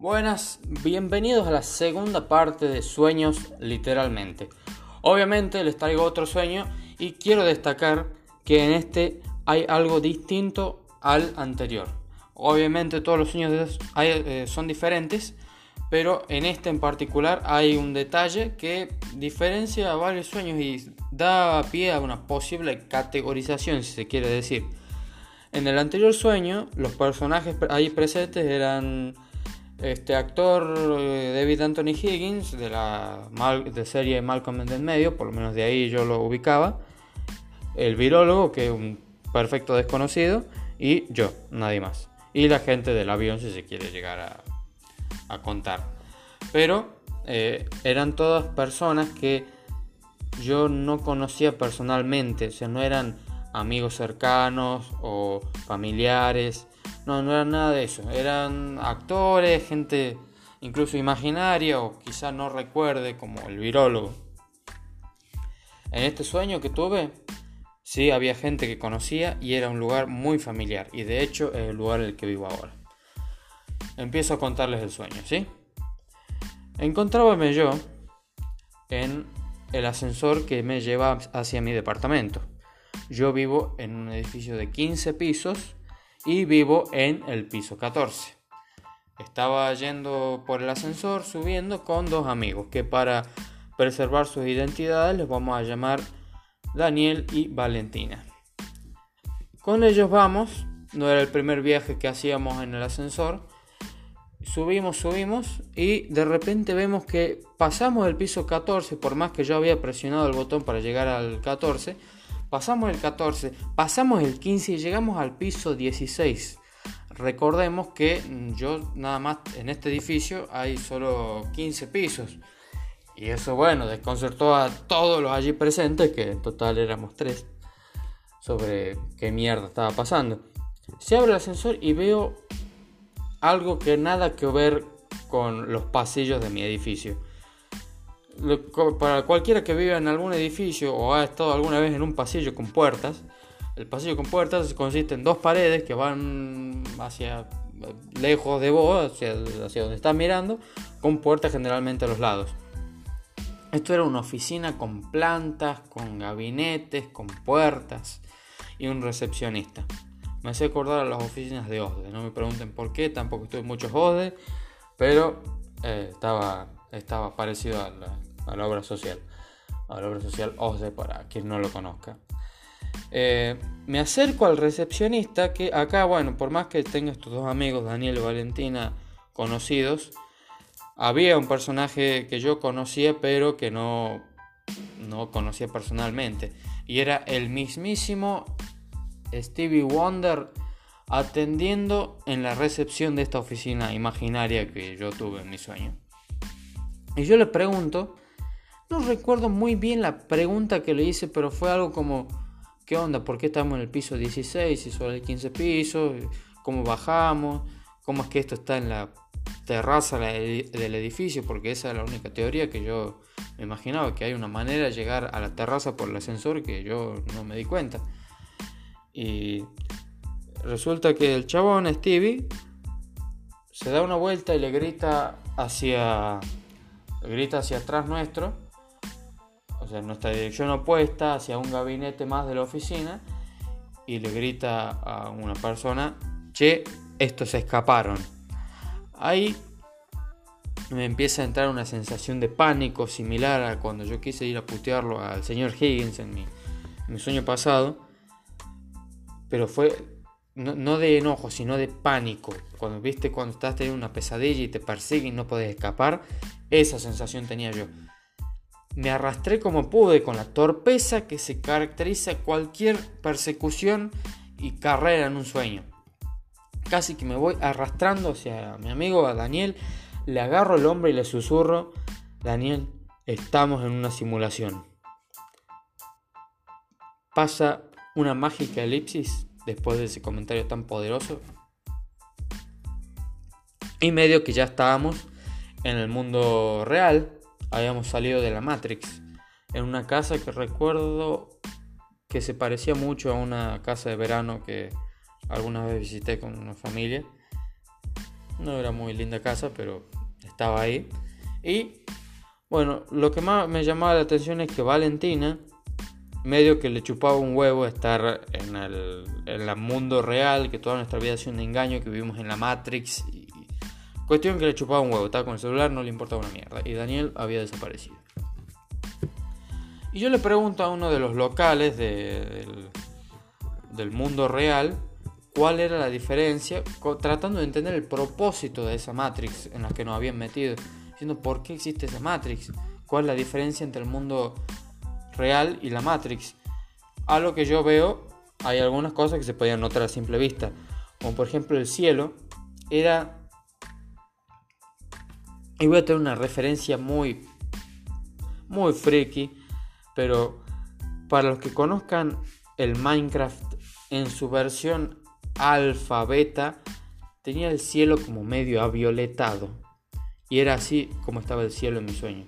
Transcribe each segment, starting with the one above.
Buenas, bienvenidos a la segunda parte de Sueños literalmente. Obviamente les traigo otro sueño y quiero destacar que en este hay algo distinto al anterior. Obviamente todos los sueños eh, son diferentes, pero en este en particular hay un detalle que diferencia a varios sueños y da pie a una posible categorización, si se quiere decir. En el anterior sueño, los personajes ahí presentes eran este actor eh, David Anthony Higgins de la de serie Malcolm en el medio, por lo menos de ahí yo lo ubicaba, el virólogo, que es un perfecto desconocido, y yo, nadie más. Y la gente del avión, si se quiere llegar a, a contar. Pero eh, eran todas personas que yo no conocía personalmente, o sea, no eran amigos cercanos o familiares, no, no eran nada de eso, eran actores, gente incluso imaginaria o quizá no recuerde como el virólogo. En este sueño que tuve, sí había gente que conocía y era un lugar muy familiar y de hecho es el lugar en el que vivo ahora. Empiezo a contarles el sueño, ¿sí? Encontrábame yo en el ascensor que me lleva hacia mi departamento. Yo vivo en un edificio de 15 pisos y vivo en el piso 14. Estaba yendo por el ascensor subiendo con dos amigos que para preservar sus identidades les vamos a llamar Daniel y Valentina. Con ellos vamos, no era el primer viaje que hacíamos en el ascensor. Subimos, subimos y de repente vemos que pasamos el piso 14, por más que yo había presionado el botón para llegar al 14, pasamos el 14, pasamos el 15 y llegamos al piso 16. Recordemos que yo nada más en este edificio hay solo 15 pisos. Y eso, bueno, desconcertó a todos los allí presentes, que en total éramos tres, sobre qué mierda estaba pasando. Se abre el ascensor y veo algo que nada que ver con los pasillos de mi edificio para cualquiera que viva en algún edificio o ha estado alguna vez en un pasillo con puertas, el pasillo con puertas consiste en dos paredes que van hacia lejos de vos, hacia, hacia donde estás mirando, con puertas generalmente a los lados. Esto era una oficina con plantas, con gabinetes, con puertas y un recepcionista. Me hace acordar a las oficinas de OSDE. No me pregunten por qué, tampoco estuve en muchos OSDE, pero eh, estaba, estaba parecido a la, a la obra social. A la obra social OSDE para quien no lo conozca. Eh, me acerco al recepcionista que acá, bueno, por más que tenga estos dos amigos, Daniel y Valentina, conocidos, había un personaje que yo conocía pero que no, no conocía personalmente. Y era el mismísimo Stevie Wonder atendiendo en la recepción de esta oficina imaginaria que yo tuve en mi sueño. Y yo le pregunto no recuerdo muy bien la pregunta que le hice, pero fue algo como, ¿qué onda? ¿Por qué estamos en el piso 16 y solo hay 15 pisos? ¿Cómo bajamos? ¿Cómo es que esto está en la terraza del edificio? Porque esa es la única teoría que yo me imaginaba, que hay una manera de llegar a la terraza por el ascensor que yo no me di cuenta. Y resulta que el chabón, Stevie, se da una vuelta y le grita hacia, grita hacia atrás nuestro sea, nuestra dirección opuesta hacia un gabinete más de la oficina y le grita a una persona, che, estos escaparon. Ahí me empieza a entrar una sensación de pánico similar a cuando yo quise ir a putearlo al señor Higgins en mi, sueño pasado. Pero fue no, de enojo, sino de pánico. Cuando viste cuando estás teniendo una pesadilla y te persiguen y no puedes escapar, esa sensación tenía yo. Me arrastré como pude con la torpeza que se caracteriza cualquier persecución y carrera en un sueño. Casi que me voy arrastrando hacia mi amigo Daniel, le agarro el hombro y le susurro, Daniel, estamos en una simulación. Pasa una mágica elipsis después de ese comentario tan poderoso. Y medio que ya estábamos en el mundo real, habíamos salido de la Matrix en una casa que recuerdo que se parecía mucho a una casa de verano que alguna vez visité con una familia. No era muy linda casa, pero estaba ahí. Y bueno, lo que más me llamaba la atención es que Valentina, medio que le chupaba un huevo estar en el, en el mundo real, que toda nuestra vida ha sido un engaño, que vivimos en la Matrix. Cuestión que le chupaba un huevo, estaba con el celular, no le importaba una mierda. Y Daniel había desaparecido. Y yo le pregunto a uno de los locales del, del mundo real cuál era la diferencia, tratando de entender el propósito de esa Matrix en la que nos habían metido, diciendo por qué existe esa Matrix, cuál es la diferencia entre el mundo real y la Matrix. A lo que yo veo, hay algunas cosas que se podían notar a simple vista, como por ejemplo el cielo era... Y voy a tener una referencia muy, muy freaky, pero para los que conozcan el Minecraft en su versión alfa, beta, tenía el cielo como medio avioletado. Y era así como estaba el cielo en mi sueño.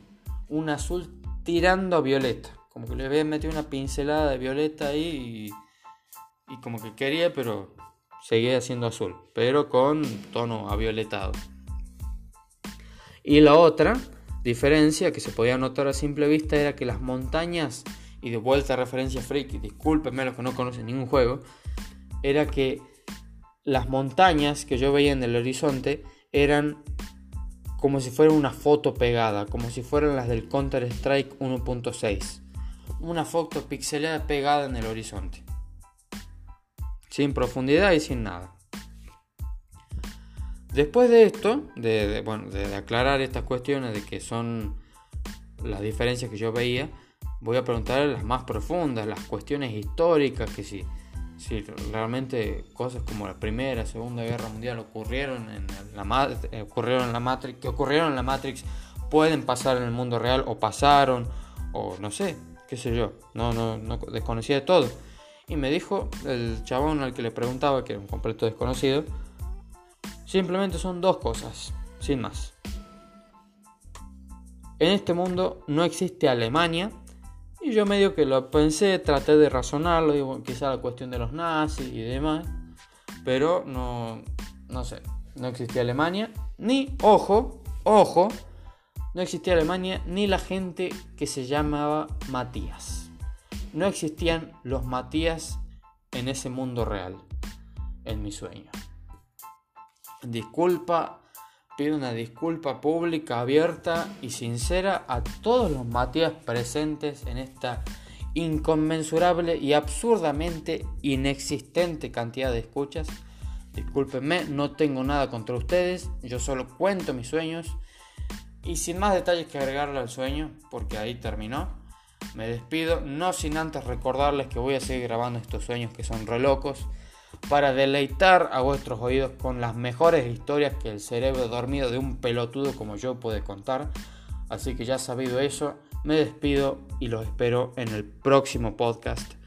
Un azul tirando a violeta. Como que le había metido una pincelada de violeta ahí y, y como que quería, pero seguía siendo azul. Pero con tono avioletado. Y la otra diferencia que se podía notar a simple vista era que las montañas, y de vuelta a referencia freaky, discúlpenme los que no conocen ningún juego, era que las montañas que yo veía en el horizonte eran como si fuera una foto pegada, como si fueran las del Counter Strike 1.6. Una foto pixelada pegada en el horizonte. Sin profundidad y sin nada. Después de esto, de, de aclarar estas cuestiones de que son las diferencias que yo veía, voy a preguntar las más profundas, las cuestiones históricas, que si si realmente cosas como la Primera, Segunda Guerra Mundial ocurrieron en la, eh, ocurrieron en la Matrix, que ocurrieron en la Matrix, pueden pasar en el mundo real o pasaron, o no sé, qué sé yo, no, no, no desconocía de todo. Y me dijo el chabón al que le preguntaba, que era un completo desconocido, simplemente son dos cosas, sin más. En este mundo no existe Alemania y yo medio que lo pensé, traté de razonarlo, digo, quizá la cuestión de los nazis y demás, pero no, no sé, no existía Alemania, ni, ojo, ojo, no existía Alemania ni la gente que se llamaba Matías. No existían los Matías en ese mundo real, en mi sueño. Disculpa pido una disculpa pública, abierta y sincera a todos los Matías presentes en esta inconmensurable y absurdamente inexistente cantidad de escuchas. Discúlpenme, no tengo nada contra ustedes, yo solo cuento mis sueños y sin más detalles que agregarle al sueño, porque ahí terminó, me despido, no sin antes recordarles que voy a seguir grabando estos sueños que son re locos para deleitar a vuestros oídos con las mejores historias que el cerebro dormido de un pelotudo como yo puede contar. Así que ya sabido eso, me despido y los espero en el próximo podcast